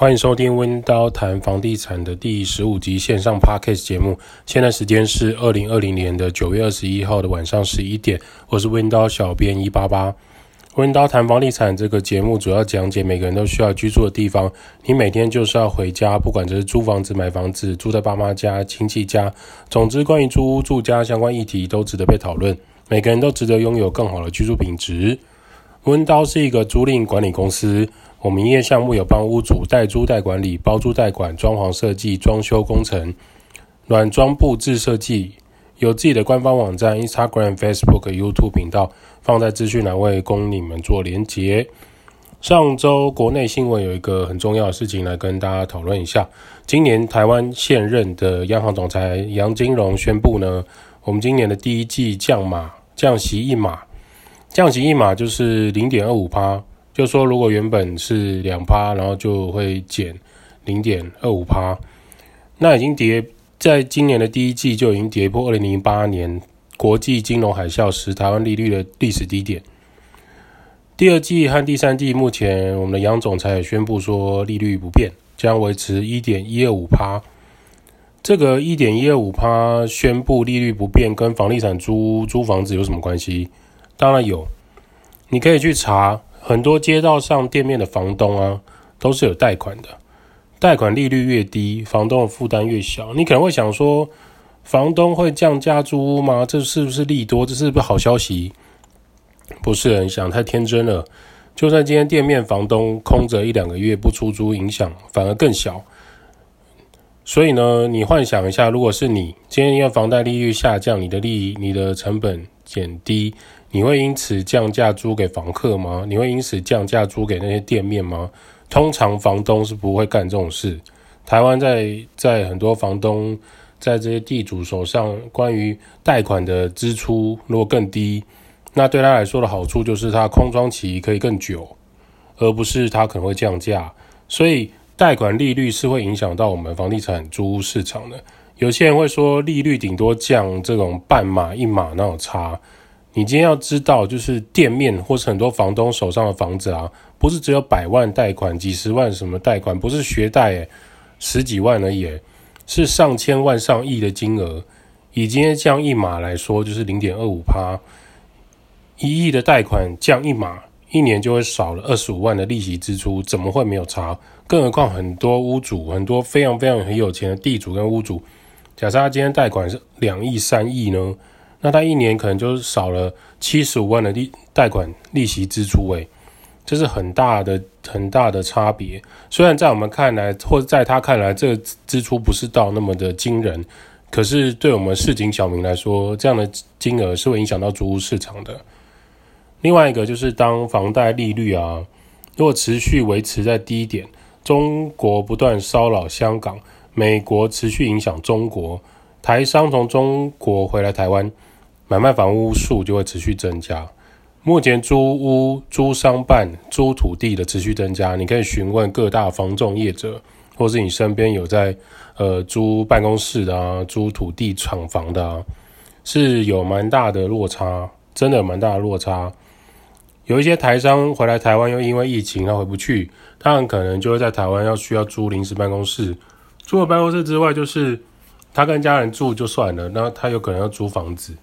欢迎收听温刀谈房地产的第十五集线上 Podcast 节目。现在时间是二零二零年的九月二十一号的晚上十一点。我是温刀小编一八八。温刀谈房地产这个节目主要讲解每个人都需要居住的地方。你每天就是要回家，不管这是租房子、买房子、住在爸妈家、亲戚家，总之关于租屋住家相关议题都值得被讨论。每个人都值得拥有更好的居住品质。温刀是一个租赁管理公司。我们营业项目有帮屋主代租代管理、包租代管、装潢设计、装修工程、软装布置设计，有自己的官方网站、Instagram、Facebook、YouTube 频道，放在资讯栏位供你们做连结。上周国内新闻有一个很重要的事情来跟大家讨论一下。今年台湾现任的央行总裁杨金龙宣布呢，我们今年的第一季降码降息一码，降息一码就是零点二五趴。就说，如果原本是两趴，然后就会减零点二五趴，那已经跌，在今年的第一季就已经跌破二零零八年国际金融海啸时台湾利率的历史低点。第二季和第三季，目前我们的杨总裁也宣布说利率不变，将维持一点一二五趴。这个一点一二五趴宣布利率不变，跟房地产租租房子有什么关系？当然有，你可以去查。很多街道上店面的房东啊，都是有贷款的。贷款利率越低，房东的负担越小。你可能会想说，房东会降价租屋吗？这是不是利多？这是不是好消息？不是很想太天真了。就算今天店面房东空着一两个月不出租，影响反而更小。所以呢，你幻想一下，如果是你今天因为房贷利率下降，你的利你的成本减低。你会因此降价租给房客吗？你会因此降价租给那些店面吗？通常房东是不会干这种事。台湾在在很多房东在这些地主手上，关于贷款的支出如果更低，那对他来说的好处就是他空窗期可以更久，而不是他可能会降价。所以贷款利率是会影响到我们房地产租屋市场的。有些人会说利率顶多降这种半码一码那种差。你今天要知道，就是店面或是很多房东手上的房子啊，不是只有百万贷款、几十万什么贷款，不是学贷，十几万而已，是上千万、上亿的金额。以今天降一码来说，就是零点二五趴，一亿的贷款降一码，一年就会少了二十五万的利息支出，怎么会没有差？更何况很多屋主，很多非常非常很有钱的地主跟屋主，假设他今天贷款是两亿、三亿呢？那他一年可能就是少了七十五万的利贷款利息支出，诶，这是很大的很大的差别。虽然在我们看来，或在他看来，这个支出不是到那么的惊人，可是对我们市井小民来说，这样的金额是会影响到租屋市场的。另外一个就是，当房贷利率啊，如果持续维持在低点，中国不断骚扰香港，美国持续影响中国，台商从中国回来台湾。买卖房屋数就会持续增加。目前租屋、租商办、租土地的持续增加，你可以询问各大房仲业者，或是你身边有在呃租办公室的啊、租土地厂房的啊，是有蛮大的落差，真的蛮大的落差。有一些台商回来台湾，又因为疫情他回不去，他很可能就会在台湾要需要租临时办公室。除了办公室之外，就是他跟家人住就算了，那他有可能要租房子。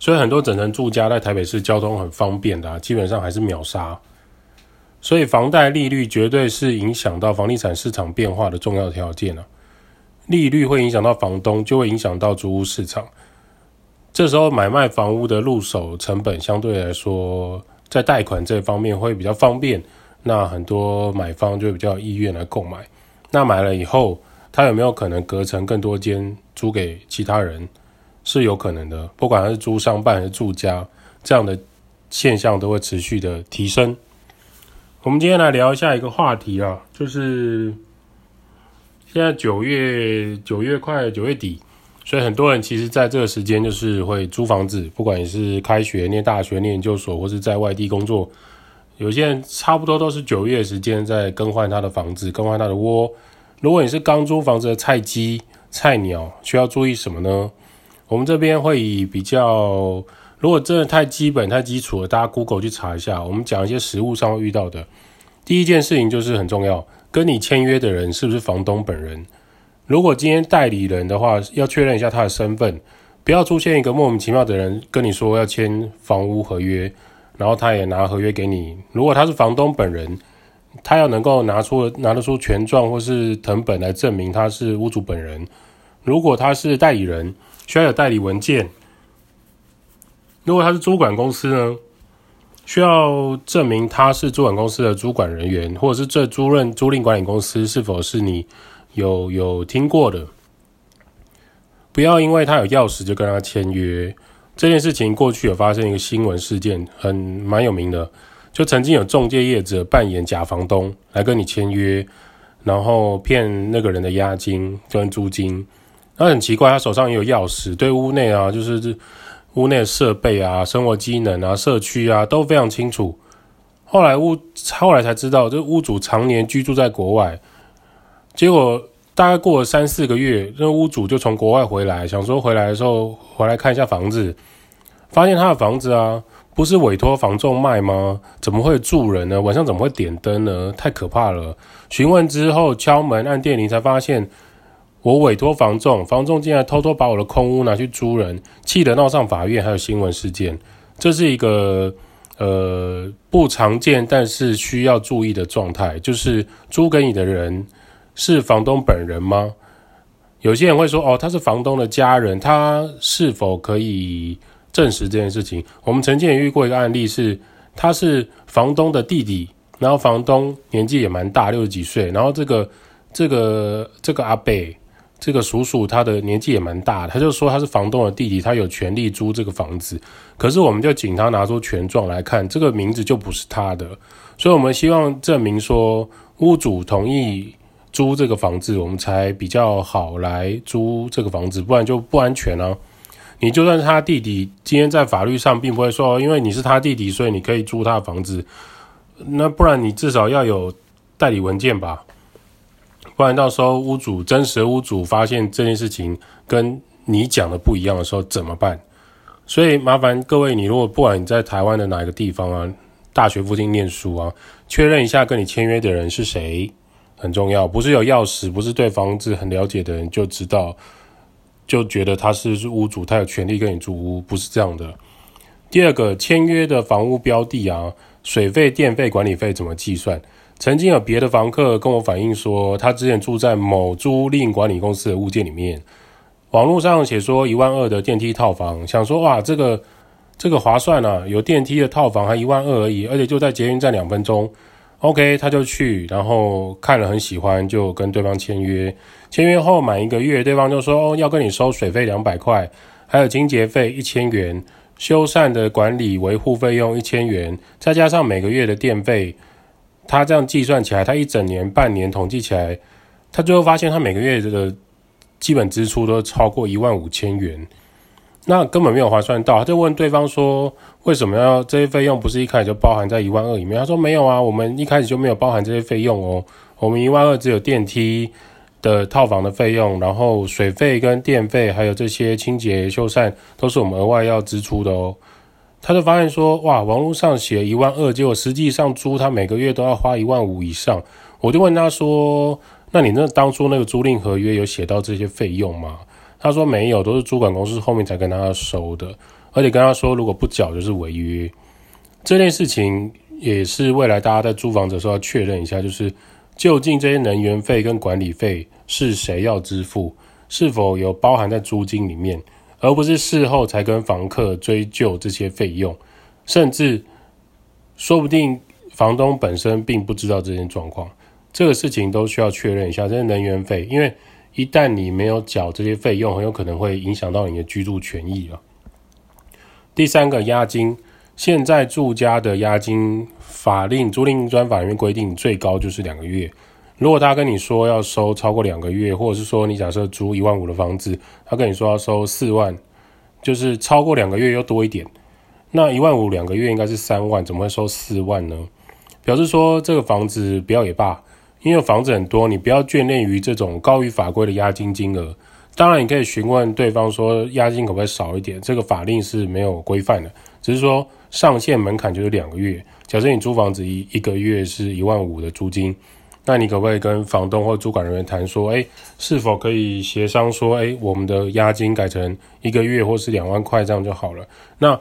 所以很多整层住家在台北市交通很方便的啊，基本上还是秒杀。所以房贷利率绝对是影响到房地产市场变化的重要条件啊。利率会影响到房东，就会影响到租屋市场。这时候买卖房屋的入手成本相对来说，在贷款这方面会比较方便，那很多买方就比较意愿来购买。那买了以后，他有没有可能隔成更多间租给其他人？是有可能的，不管他是租商办还是住家，这样的现象都会持续的提升。我们今天来聊一下一个话题啊，就是现在九月九月快九月底，所以很多人其实在这个时间就是会租房子，不管你是开学、念大学、念研究所，或是在外地工作，有些人差不多都是九月时间在更换他的房子，更换他的窝。如果你是刚租房子的菜鸡、菜鸟，需要注意什么呢？我们这边会以比较，如果真的太基本、太基础了，大家 Google 去查一下。我们讲一些实务上遇到的。第一件事情就是很重要，跟你签约的人是不是房东本人？如果今天代理人的话，要确认一下他的身份，不要出现一个莫名其妙的人跟你说要签房屋合约，然后他也拿合约给你。如果他是房东本人，他要能够拿出拿得出权状或是藤本来证明他是屋主本人。如果他是代理人，需要有代理文件。如果他是租管公司呢，需要证明他是租管公司的租管人员，或者是这租赁租赁管理公司是否是你有有听过的。不要因为他有钥匙就跟他签约。这件事情过去有发生一个新闻事件，很蛮有名的。就曾经有中介业者扮演假房东来跟你签约，然后骗那个人的押金跟租金。那很奇怪，他手上也有钥匙，对屋内啊，就是屋内设备啊、生活机能啊、社区啊都非常清楚。后来屋后来才知道，这屋主常年居住在国外。结果大概过了三四个月，那屋主就从国外回来，想说回来的时候回来看一下房子，发现他的房子啊。不是委托房仲卖吗？怎么会住人呢？晚上怎么会点灯呢？太可怕了！询问之后敲门按电铃，才发现我委托房仲，房仲竟然偷偷把我的空屋拿去租人，气得闹上法院，还有新闻事件。这是一个呃不常见，但是需要注意的状态，就是租给你的人是房东本人吗？有些人会说，哦，他是房东的家人，他是否可以？证实这件事情，我们曾经也遇过一个案例是，他是房东的弟弟，然后房东年纪也蛮大，六十几岁，然后这个这个这个阿伯，这个叔叔他的年纪也蛮大，他就说他是房东的弟弟，他有权利租这个房子，可是我们就请他拿出权状来看，这个名字就不是他的，所以我们希望证明说屋主同意租这个房子，我们才比较好来租这个房子，不然就不安全啊。你就算是他弟弟，今天在法律上并不会说，因为你是他弟弟，所以你可以租他的房子。那不然你至少要有代理文件吧，不然到时候屋主真实的屋主发现这件事情跟你讲的不一样的时候怎么办？所以麻烦各位，你如果不管你在台湾的哪一个地方啊，大学附近念书啊，确认一下跟你签约的人是谁很重要，不是有钥匙，不是对房子很了解的人就知道。就觉得他是屋主，他有权利跟你租屋，不是这样的。第二个，签约的房屋标的啊，水费、电费、管理费怎么计算？曾经有别的房客跟我反映说，他之前住在某租赁管理公司的物件里面，网络上写说一万二的电梯套房，想说哇，这个这个划算啊，有电梯的套房还一万二而已，而且就在捷运站两分钟。OK，他就去，然后看了很喜欢，就跟对方签约。签约后满一个月，对方就说：“哦，要跟你收水费两百块，还有清洁费一千元，修缮的管理维护费用一千元，再加上每个月的电费。”他这样计算起来，他一整年、半年统计起来，他最后发现他每个月的基本支出都超过一万五千元。那根本没有划算到，他就问对方说：“为什么要这些费用？不是一开始就包含在一万二里面？”他说：“没有啊，我们一开始就没有包含这些费用哦，我们一万二只有电梯的套房的费用，然后水费跟电费还有这些清洁修缮都是我们额外要支出的哦。”他就发现说：“哇，网络上写一万二，结果实际上租他每个月都要花一万五以上。”我就问他说：“那你那当初那个租赁合约有写到这些费用吗？”他说没有，都是租管公司后面才跟他收的，而且跟他说如果不缴就是违约。这件事情也是未来大家在租房子的时候要确认一下，就是究竟这些能源费跟管理费是谁要支付，是否有包含在租金里面，而不是事后才跟房客追究这些费用，甚至说不定房东本身并不知道这件状况，这个事情都需要确认一下。这些能源费，因为。一旦你没有缴这些费用，很有可能会影响到你的居住权益了。第三个押金，现在住家的押金法令租赁专法里面规定最高就是两个月。如果他跟你说要收超过两个月，或者是说你假设租一万五的房子，他跟你说要收四万，就是超过两个月又多一点，那一万五两个月应该是三万，怎么会收四万呢？表示说这个房子不要也罢。因为房子很多，你不要眷恋于这种高于法规的押金金额，当然，你可以询问对方说押金可不可以少一点，这个法令是没有规范的，只是说上限门槛就是两个月。假设你租房子一一个月是一万五的租金，那你可不可以跟房东或主管人员谈说，哎，是否可以协商说，哎，我们的押金改成一个月或是两万块这样就好了？那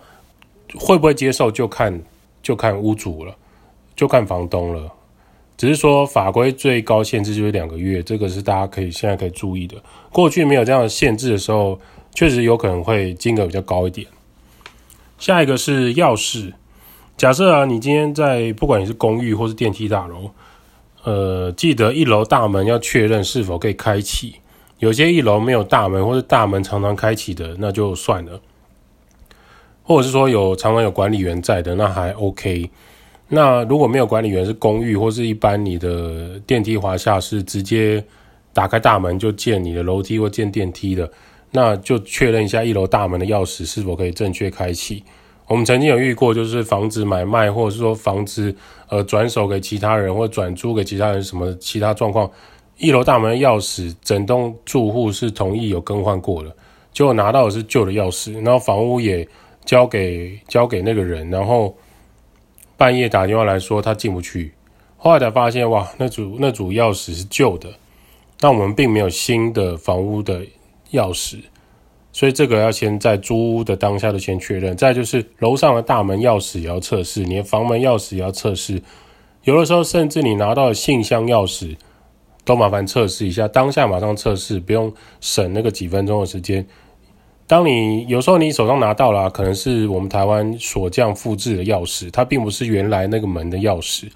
会不会接受就看就看屋主了，就看房东了。只是说法规最高限制就是两个月，这个是大家可以现在可以注意的。过去没有这样的限制的时候，确实有可能会金额比较高一点。下一个是钥匙，假设啊，你今天在不管你是公寓或是电梯大楼，呃，记得一楼大门要确认是否可以开启。有些一楼没有大门，或是大门常常开启的，那就算了。或者是说有常常有管理员在的，那还 OK。那如果没有管理员，是公寓或是一般你的电梯滑下是直接打开大门就进你的楼梯或建电梯的，那就确认一下一楼大门的钥匙是否可以正确开启。我们曾经有遇过，就是房子买卖或者是说房子呃转手给其他人或转租给其他人什么其他状况，一楼大门的钥匙整栋住户是同意有更换过的，结果拿到的是旧的钥匙，然后房屋也交给交给那个人，然后。半夜打电话来说他进不去，后来才发现哇，那组那组钥匙是旧的，那我们并没有新的房屋的钥匙，所以这个要先在租屋的当下就先确认。再就是楼上的大门钥匙也要测试，你的房门钥匙也要测试，有的时候甚至你拿到信箱钥匙都麻烦测试一下，当下马上测试，不用省那个几分钟的时间。当你有时候你手上拿到了，可能是我们台湾锁匠复制的钥匙，它并不是原来那个门的钥匙。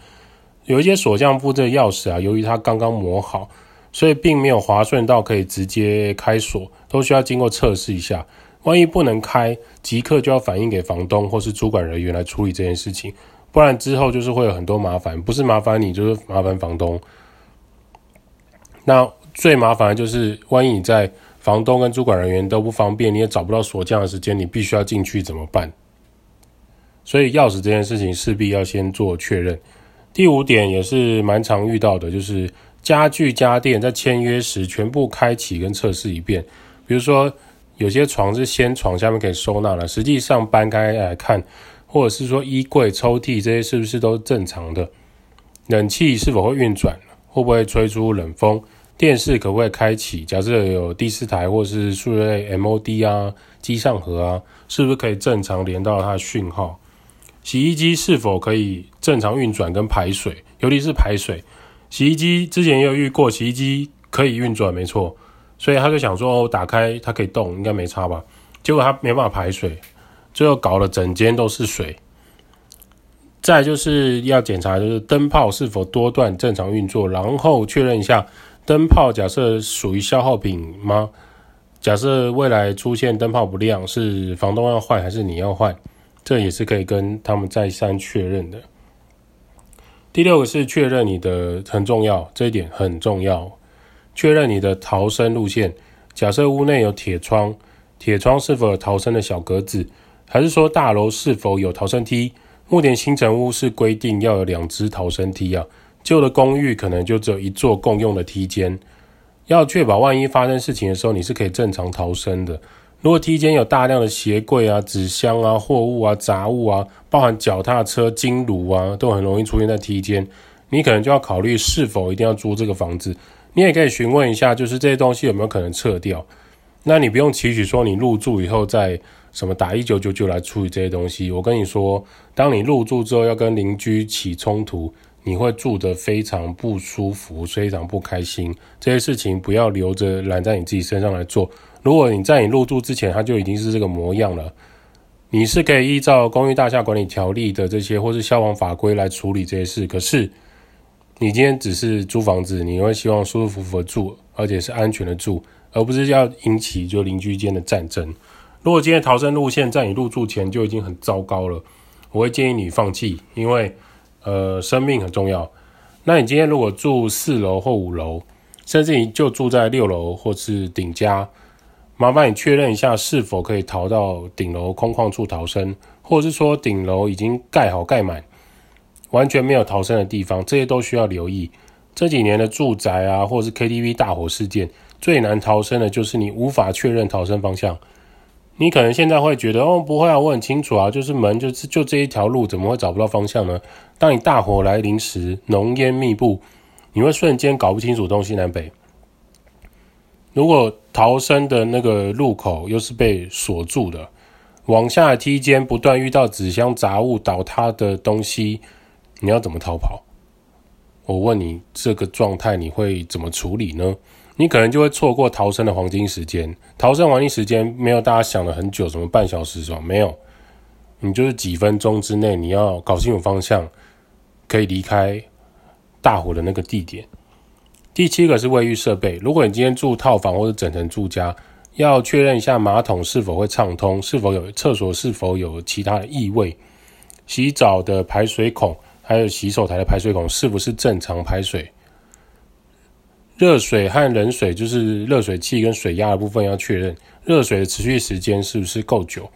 有一些锁匠复制的钥匙啊，由于它刚刚磨好，所以并没有滑顺到可以直接开锁，都需要经过测试一下。万一不能开，即刻就要反映给房东或是主管人员来处理这件事情，不然之后就是会有很多麻烦，不是麻烦你，就是麻烦房东。那最麻烦的就是万一你在房东跟主管人员都不方便，你也找不到锁匠的时间，你必须要进去怎么办？所以钥匙这件事情势必要先做确认。第五点也是蛮常遇到的，就是家具家电在签约时全部开启跟测试一遍。比如说有些床是掀床下面可以收纳了，实际上搬开来看，或者是说衣柜、抽屉这些是不是都正常的？冷气是否会运转？会不会吹出冷风？电视可不可以开启？假设有第四台或是数位 MOD 啊、机上盒啊，是不是可以正常连到它的讯号？洗衣机是否可以正常运转跟排水？尤其是排水，洗衣机之前也有遇过，洗衣机可以运转没错，所以他就想说哦，打开它可以动，应该没差吧？结果它没办法排水，最后搞了整间都是水。再就是要检查，就是灯泡是否多段正常运作，然后确认一下。灯泡假设属于消耗品吗？假设未来出现灯泡不亮，是房东要换还是你要换？这也是可以跟他们再三确认的。第六个是确认你的很重要，这一点很重要，确认你的逃生路线。假设屋内有铁窗，铁窗是否有逃生的小格子？还是说大楼是否有逃生梯？目前新城屋是规定要有两只逃生梯啊。旧的公寓可能就只有一座共用的梯间，要确保万一发生事情的时候，你是可以正常逃生的。如果梯间有大量的鞋柜啊、纸箱啊、货物啊、杂物啊，包含脚踏车、金炉啊，都很容易出现在梯间，你可能就要考虑是否一定要租这个房子。你也可以询问一下，就是这些东西有没有可能撤掉。那你不用期许说你入住以后再什么打一九九九来处理这些东西。我跟你说，当你入住之后要跟邻居起冲突。你会住得非常不舒服，非常不开心。这些事情不要留着揽在你自己身上来做。如果你在你入住之前，它就已经是这个模样了，你是可以依照公寓大厦管理条例的这些，或是消防法规来处理这些事。可是，你今天只是租房子，你会希望舒舒服服的住，而且是安全的住，而不是要引起就邻居间的战争。如果今天逃生路线在你入住前就已经很糟糕了，我会建议你放弃，因为。呃，生命很重要。那你今天如果住四楼或五楼，甚至你就住在六楼或是顶加，麻烦你确认一下是否可以逃到顶楼空旷处逃生，或者是说顶楼已经盖好盖满，完全没有逃生的地方，这些都需要留意。这几年的住宅啊，或者是 KTV 大火事件，最难逃生的就是你无法确认逃生方向。你可能现在会觉得哦，不会啊，我很清楚啊，就是门就是就这一条路，怎么会找不到方向呢？当你大火来临时，浓烟密布，你会瞬间搞不清楚东西南北。如果逃生的那个路口又是被锁住的，往下梯间不断遇到纸箱杂物倒塌的东西，你要怎么逃跑？我问你，这个状态你会怎么处理呢？你可能就会错过逃生的黄金时间。逃生黄金时间没有大家想了很久，什么半小时是吧？没有，你就是几分钟之内，你要搞清楚方向，可以离开大火的那个地点。第七个是卫浴设备。如果你今天住套房或者整层住家，要确认一下马桶是否会畅通，是否有厕所是否有其他的异味，洗澡的排水孔还有洗手台的排水孔是不是正常排水。热水和冷水就是热水器跟水压的部分要确认，热水的持续时间是不是够久？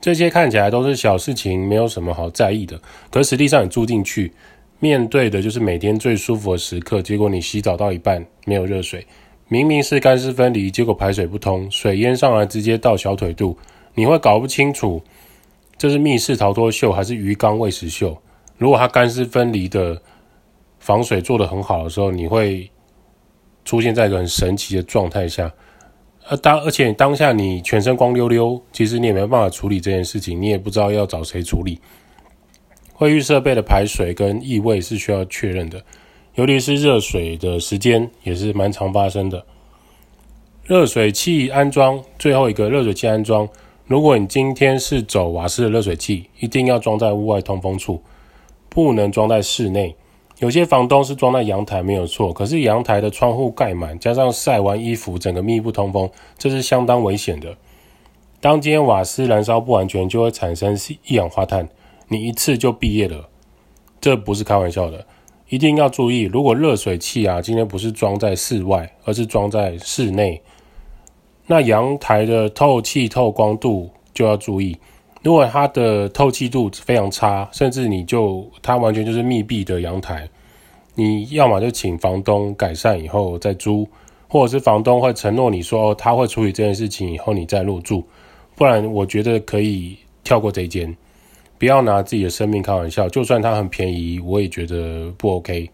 这些看起来都是小事情，没有什么好在意的。可实际上你住进去，面对的就是每天最舒服的时刻。结果你洗澡到一半没有热水，明明是干湿分离，结果排水不通，水淹上来直接到小腿肚，你会搞不清楚这是密室逃脱秀还是鱼缸喂食秀。如果它干湿分离的防水做得很好的时候，你会。出现在一个很神奇的状态下，而当而且当下你全身光溜溜，其实你也没办法处理这件事情，你也不知道要找谁处理。卫浴设备的排水跟异味是需要确认的，尤其是热水的时间也是蛮常发生的。热水器安装，最后一个热水器安装，如果你今天是走瓦斯的热水器，一定要装在屋外通风处，不能装在室内。有些房东是装在阳台没有错，可是阳台的窗户盖满，加上晒完衣服，整个密不通风，这是相当危险的。当今天瓦斯燃烧不完全，就会产生一氧化碳，你一次就毕业了，这不是开玩笑的。一定要注意，如果热水器啊，今天不是装在室外，而是装在室内，那阳台的透气透光度就要注意。如果它的透气度非常差，甚至你就它完全就是密闭的阳台，你要么就请房东改善以后再租，或者是房东会承诺你说他会处理这件事情以后你再入住，不然我觉得可以跳过这一间，不要拿自己的生命开玩笑。就算它很便宜，我也觉得不 OK。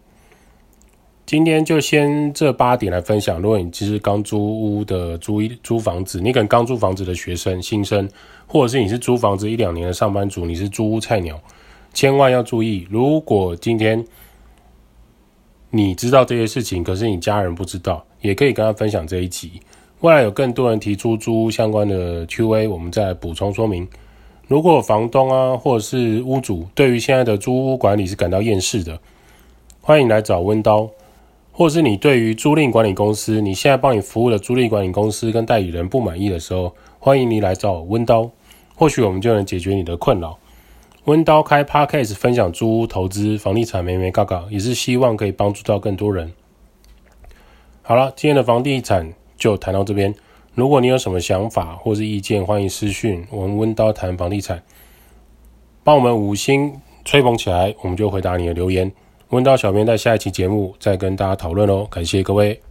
今天就先这八点来分享。如果你其实刚租屋的租一租房子，你可能刚租房子的学生新生，或者是你是租房子一两年的上班族，你是租屋菜鸟，千万要注意。如果今天你知道这些事情，可是你家人不知道，也可以跟他分享这一集。未来有更多人提出租屋相关的 Q&A，我们再补充说明。如果房东啊，或者是屋主对于现在的租屋管理是感到厌世的，欢迎来找温刀。或是你对于租赁管理公司，你现在帮你服务的租赁管理公司跟代理人不满意的时候，欢迎你来找温刀，或许我们就能解决你的困扰。温刀开 Podcast 分享租屋投资房地产眉眉角角，也是希望可以帮助到更多人。好了，今天的房地产就谈到这边。如果你有什么想法或是意见，欢迎私讯我们温刀谈房地产，帮我们五星吹捧起来，我们就回答你的留言。温刀小编在下一期节目再跟大家讨论哦，感谢各位。